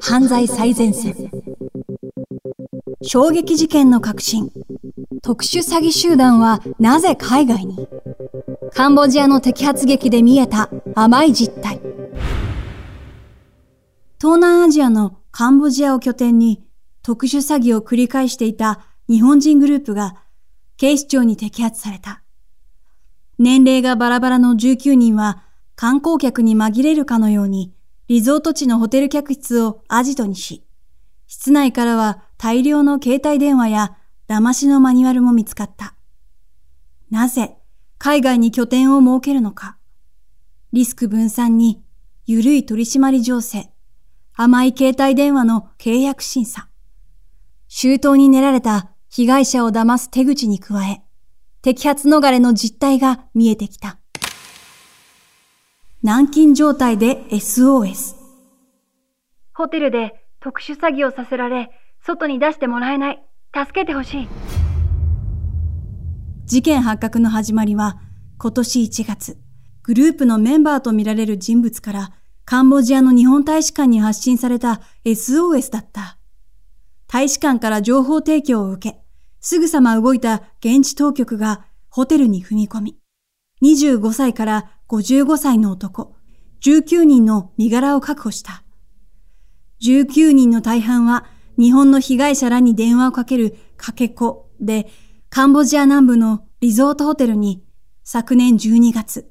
犯罪最前線。衝撃事件の革新。特殊詐欺集団はなぜ海外に？カンボジアの摘発劇で見えた甘い実態。東南アジアのカンボジアを拠点に特殊詐欺を繰り返していた日本人グループが警視庁に摘発された。年齢がバラバラの19人は観光客に紛れるかのようにリゾート地のホテル客室をアジトにし、室内からは大量の携帯電話や騙しのマニュアルも見つかった。なぜ海外に拠点を設けるのか。リスク分散に緩い取締り情勢、甘い携帯電話の契約審査。周到に練られた被害者を騙す手口に加え、摘発逃れの実態が見えてきた。軟禁状態で SOS。ホテルで特殊詐欺をさせられ、外に出してもらえない。助けてほしい。事件発覚の始まりは、今年1月、グループのメンバーとみられる人物から、カンボジアの日本大使館に発信された SOS だった。大使館から情報提供を受け、すぐさま動いた現地当局がホテルに踏み込み、25歳から55歳の男、19人の身柄を確保した。19人の大半は日本の被害者らに電話をかけるかけ子で、カンボジア南部のリゾートホテルに昨年12月、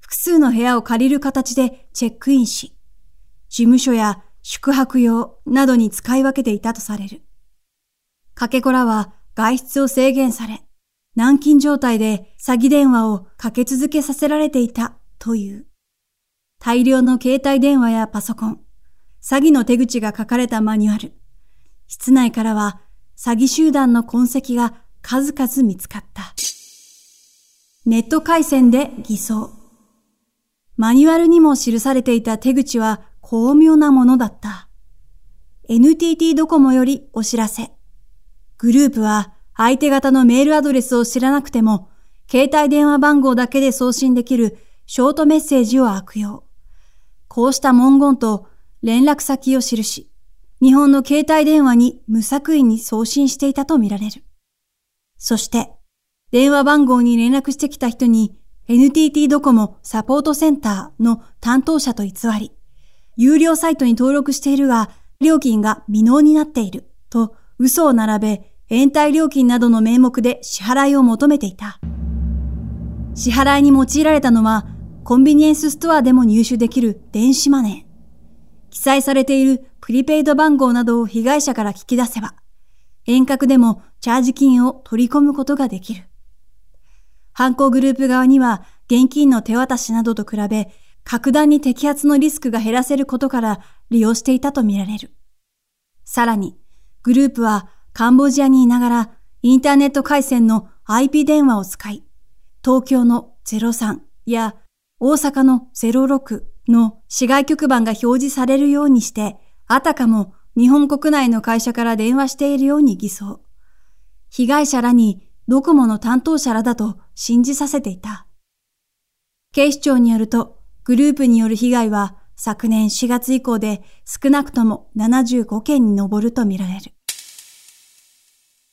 複数の部屋を借りる形でチェックインし、事務所や宿泊用などに使い分けていたとされる。かけ子らは外出を制限され、軟禁状態で詐欺電話をかけ続けさせられていたという。大量の携帯電話やパソコン、詐欺の手口が書かれたマニュアル。室内からは詐欺集団の痕跡が数々見つかった。ネット回線で偽装。マニュアルにも記されていた手口は巧妙なものだった。NTT ドコモよりお知らせ。グループは相手方のメールアドレスを知らなくても、携帯電話番号だけで送信できるショートメッセージを悪用。こうした文言と連絡先を記し、日本の携帯電話に無作為に送信していたとみられる。そして、電話番号に連絡してきた人に NTT ドコモサポートセンターの担当者と偽り、有料サイトに登録しているが、料金が未納になっていると嘘を並べ、延滞料金などの名目で支払いを求めていた。支払いに用いられたのは、コンビニエンスストアでも入手できる電子マネー。記載されているプリペイド番号などを被害者から聞き出せば、遠隔でもチャージ金を取り込むことができる。犯行グループ側には現金の手渡しなどと比べ、格段に摘発のリスクが減らせることから利用していたとみられる。さらに、グループはカンボジアにいながらインターネット回線の IP 電話を使い、東京の03や大阪の06の市外局番が表示されるようにして、あたかも日本国内の会社から電話しているように偽装。被害者らにドコモの担当者らだと信じさせていた。警視庁によると、グループによる被害は昨年4月以降で少なくとも75件に上るとみられる。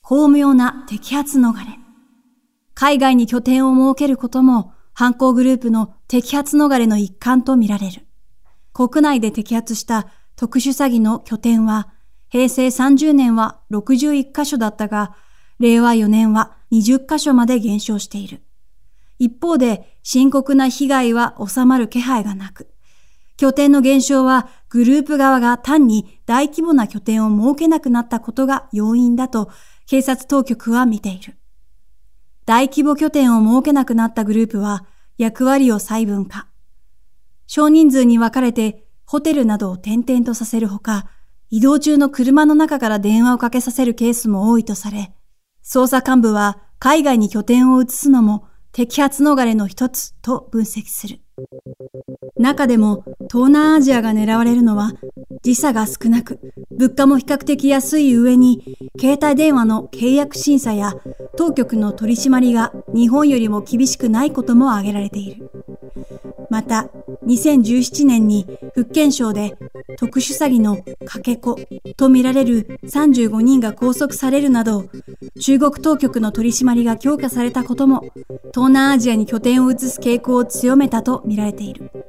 巧妙な摘発逃れ。海外に拠点を設けることも犯行グループの摘発逃れの一環とみられる。国内で摘発した特殊詐欺の拠点は、平成30年は61カ所だったが、令和4年は20カ所まで減少している。一方で深刻な被害は収まる気配がなく、拠点の減少はグループ側が単に大規模な拠点を設けなくなったことが要因だと警察当局は見ている。大規模拠点を設けなくなったグループは役割を細分化。少人数に分かれてホテルなどを転々とさせるほか、移動中の車の中から電話をかけさせるケースも多いとされ、捜査幹部は海外に拠点を移すのも摘発逃れの一つと分析する。中でも東南アジアが狙われるのは時差が少なく、物価も比較的安い上に、携帯電話の契約審査や当局の取り締まりが日本よりも厳しくないことも挙げられている。また、2017年に福建省で特殊詐欺のかけ子とみられる35人が拘束されるなど、中国当局の取り締まりが強化されたことも、東南アジアに拠点を移す傾向を強めたとみられている。